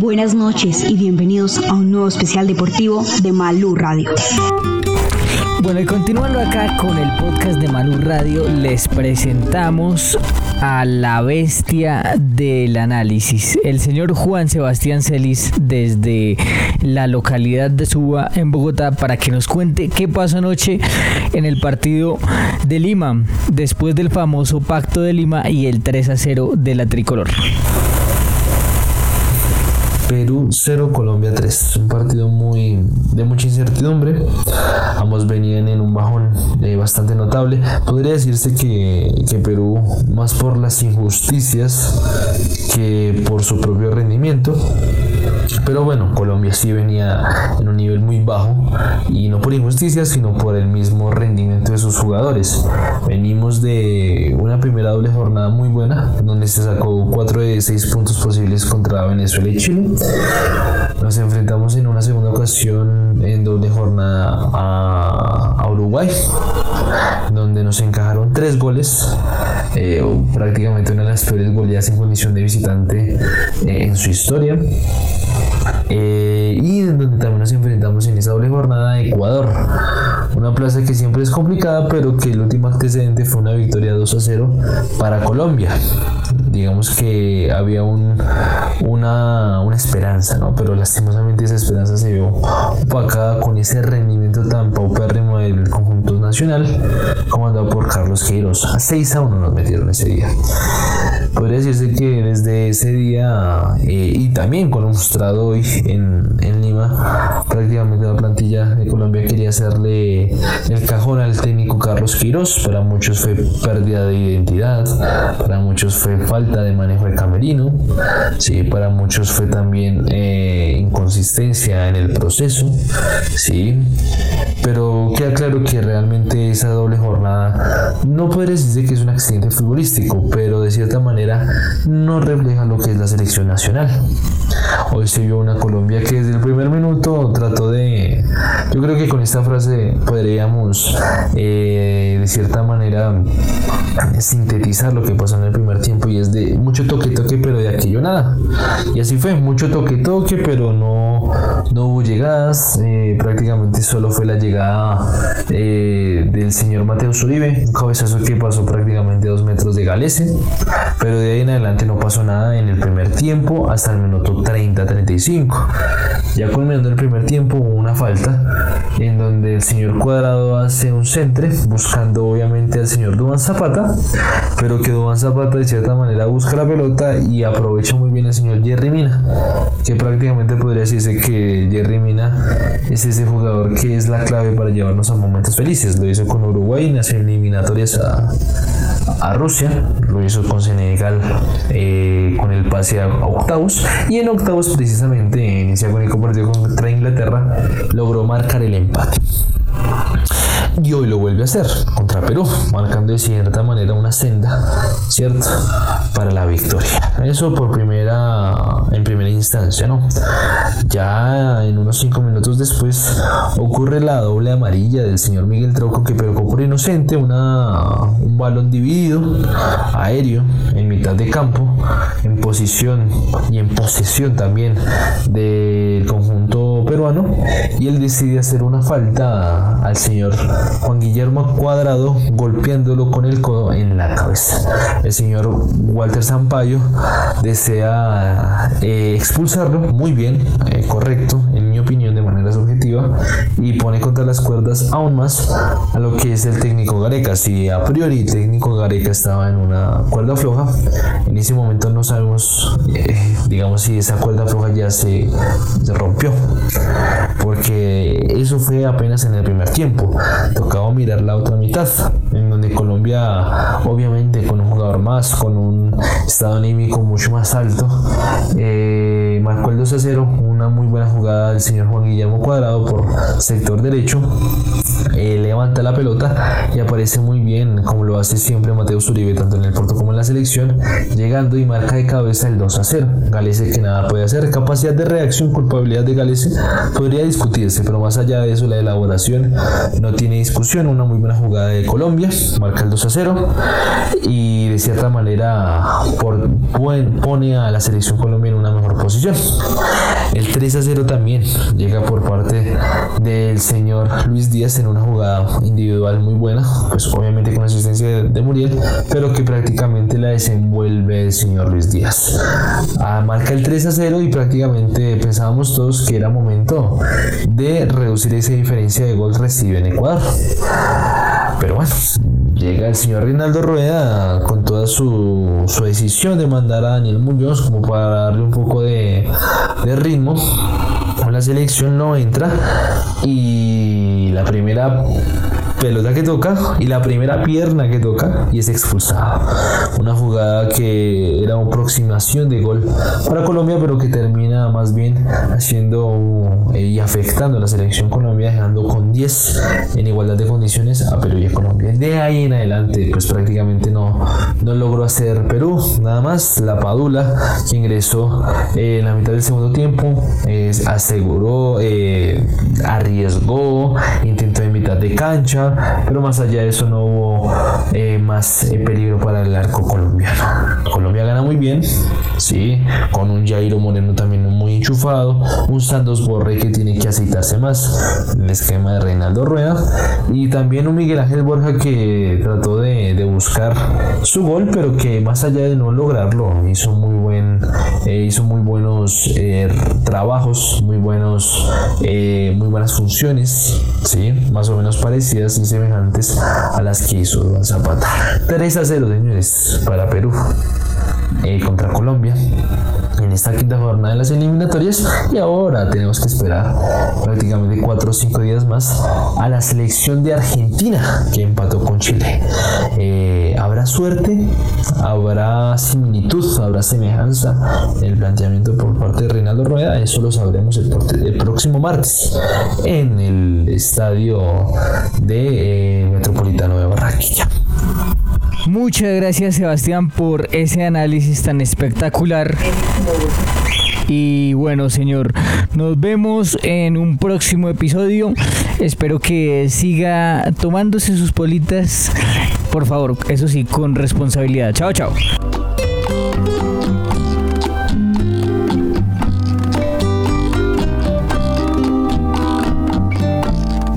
Buenas noches y bienvenidos a un nuevo especial deportivo de Malú Radio. Bueno, y continuando acá con el podcast de Malú Radio, les presentamos a la bestia del análisis, el señor Juan Sebastián Celis, desde la localidad de Suba, en Bogotá, para que nos cuente qué pasó anoche en el partido de Lima, después del famoso Pacto de Lima y el 3 a 0 de la tricolor. Perú 0, Colombia 3. Un partido muy de mucha incertidumbre. Ambos venían en un bajón eh, bastante notable. Podría decirse que, que, Perú, más por las injusticias que por su propio rendimiento. Pero bueno, Colombia sí venía en un nivel muy bajo y no por injusticias, sino por el mismo rendimiento de sus jugadores. Venimos de una primera doble jornada muy buena, donde se sacó 4 de 6 puntos posibles contra Venezuela y Chile nos enfrentamos en una segunda ocasión en doble jornada a, Uruguay, donde nos encajaron tres goles, eh, prácticamente una de las peores goleadas en condición de visitante eh, en su historia. Eh, y donde también nos enfrentamos en esa doble jornada a Ecuador. Una plaza que siempre es complicada, pero que el último antecedente fue una victoria 2 a 0 para Colombia. Digamos que había un, una, una esperanza, ¿no? Pero lastimosamente esa esperanza se vio opacada con ese rendimiento tan paupérrimo del conjunto nacional, comandado por Carlos Queiroz. A 6 a 1 nos metieron ese día. Podría decirse que desde ese día eh, y también con un mostrado hoy en Lima, prácticamente la plantilla de Colombia quería hacerle el cajón al técnico Carlos Queiroz. Para muchos fue pérdida de identidad, para muchos fue falta de manejo de camerino, sí, para muchos fue también eh, inconsistencia en el proceso, sí, pero queda claro que realmente esa doble jornada no puede decirse que es un accidente futbolístico, pero de cierta manera no refleja lo que es la selección nacional. Hoy se vio una Colombia que desde el primer minuto trató de, yo creo que con esta frase podríamos eh, de cierta manera sintetizar lo que pasó en el primer tiempo y es de mucho toque toque pero de aquello nada. Y así fue mucho toque toque pero no no hubo llegadas eh, prácticamente solo fue la llegada eh, del señor Mateo Uribe un cabezazo que pasó prácticamente dos metros de Galese pero de ahí en adelante no pasó nada en el primer tiempo hasta el minuto 30-35 ya culminando el primer tiempo hubo una falta en donde el señor Cuadrado hace un centre buscando obviamente al señor Dubán Zapata pero que Dubán Zapata de cierta manera busca la pelota y aprovecha muy bien el señor Jerry Mina que prácticamente podría decirse que Jerry Mina es ese jugador que es la clave para llevarnos a momentos felices. Lo hizo con Uruguay en las eliminatorias a, a Rusia lo hizo con Senegal eh, con el pase a octavos y en octavos precisamente en ese agónico partido contra Inglaterra logró marcar el empate y hoy lo vuelve a hacer contra Perú, marcando de cierta manera una senda, ¿cierto? Para la victoria. Eso por primera, en primera instancia, ¿no? Ya en unos cinco minutos después ocurre la doble amarilla del señor Miguel Trauco que pero por inocente, una, un balón dividido, aéreo, en mitad de campo, en posición y en posesión también del conjunto peruano, y él decide hacer una falta al señor Juan Guillermo Cuadrado golpeándolo con el codo en la cabeza. El señor Walter Sampaio desea eh, expulsarlo, muy bien, eh, correcto, opinión, de manera subjetiva, y pone contra las cuerdas aún más a lo que es el técnico Gareca. Si a priori el técnico Gareca estaba en una cuerda floja, en ese momento no sabemos, eh, digamos, si esa cuerda floja ya se, se rompió, porque eso fue apenas en el primer tiempo tocaba mirar la otra mitad, en donde Colombia, obviamente con un jugador más, con un estado anímico mucho más alto, eh, marcó el 2 a 0, una muy buena jugada del señor Juan Guillermo Cuadrado por sector derecho eh, levanta la pelota y aparece muy bien, como lo hace siempre Mateo Uribe, tanto en el Porto como en la selección, llegando y marca de cabeza el 2 a 0. Galese que nada puede hacer, capacidad de reacción, culpabilidad de Galese podría discutirse, pero más allá de eso, la elaboración no tiene discusión. Una muy buena jugada de Colombia, marca el 2 a 0 y de cierta manera pone a la selección colombiana en una mejor posición. El 3 a 0 también llega por parte del señor Luis Díaz en una jugada individual muy buena, pues obviamente con asistencia de, Muriel, pero que prácticamente la desenvuelve el señor Luis Díaz. Ah, marca el 3 a 0 y prácticamente pensábamos todos que era momento de reducir esa diferencia de gol recibe en Ecuador. Pero bueno, llega el señor Rinaldo Rueda con toda su, decisión de mandar a Daniel Muñoz como para darle un poco de, de ritmo. La selección no entra y la primera pelota que toca y la primera pierna que toca y es expulsado. Una jugada que era una aproximación de gol para Colombia, pero que termina más bien haciendo eh, y afectando a la selección Colombia, dejando con 10 en igualdad de condiciones a Perú y a Colombia. De ahí en adelante, pues prácticamente no, no logró hacer Perú, nada más la Padula que ingresó eh, en la mitad del segundo tiempo, aseguró, eh, arriesgó, intentó en de cancha pero más allá de eso no hubo eh, más eh, peligro para el arco colombiano. Colombia gana muy bien, sí, con un Jairo Moreno también muy enchufado, un Santos Borre que tiene que aceitarse más, el esquema de Reinaldo Rueda, y también un Miguel Ángel Borja que trató de, buscar su gol, pero que más allá de no lograrlo, hizo muy buen, eh, hizo muy buenos trabajos, muy buenos, muy buenas funciones, sí, más o menos parecidas semejantes a las que hizo Zapata. 3 a 0, señores, para Perú eh, contra Colombia en esta quinta jornada de las eliminatorias y ahora tenemos que esperar prácticamente 4 o 5 días más a la selección de Argentina que empató con Chile. Eh, ¿Habrá suerte? ¿Habrá similitud? ¿Habrá semejanza en el planteamiento por parte de Reinaldo Rueda? Eso lo sabremos el, próximo martes en el estadio de eh, Metropolitano de Barranquilla. Muchas gracias Sebastián por ese análisis tan espectacular. Y bueno, señor, nos vemos en un próximo episodio. Espero que siga tomándose sus politas. Por favor, eso sí, con responsabilidad. Chao, chao.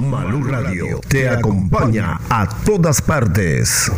Malú Radio te acompaña a todas partes.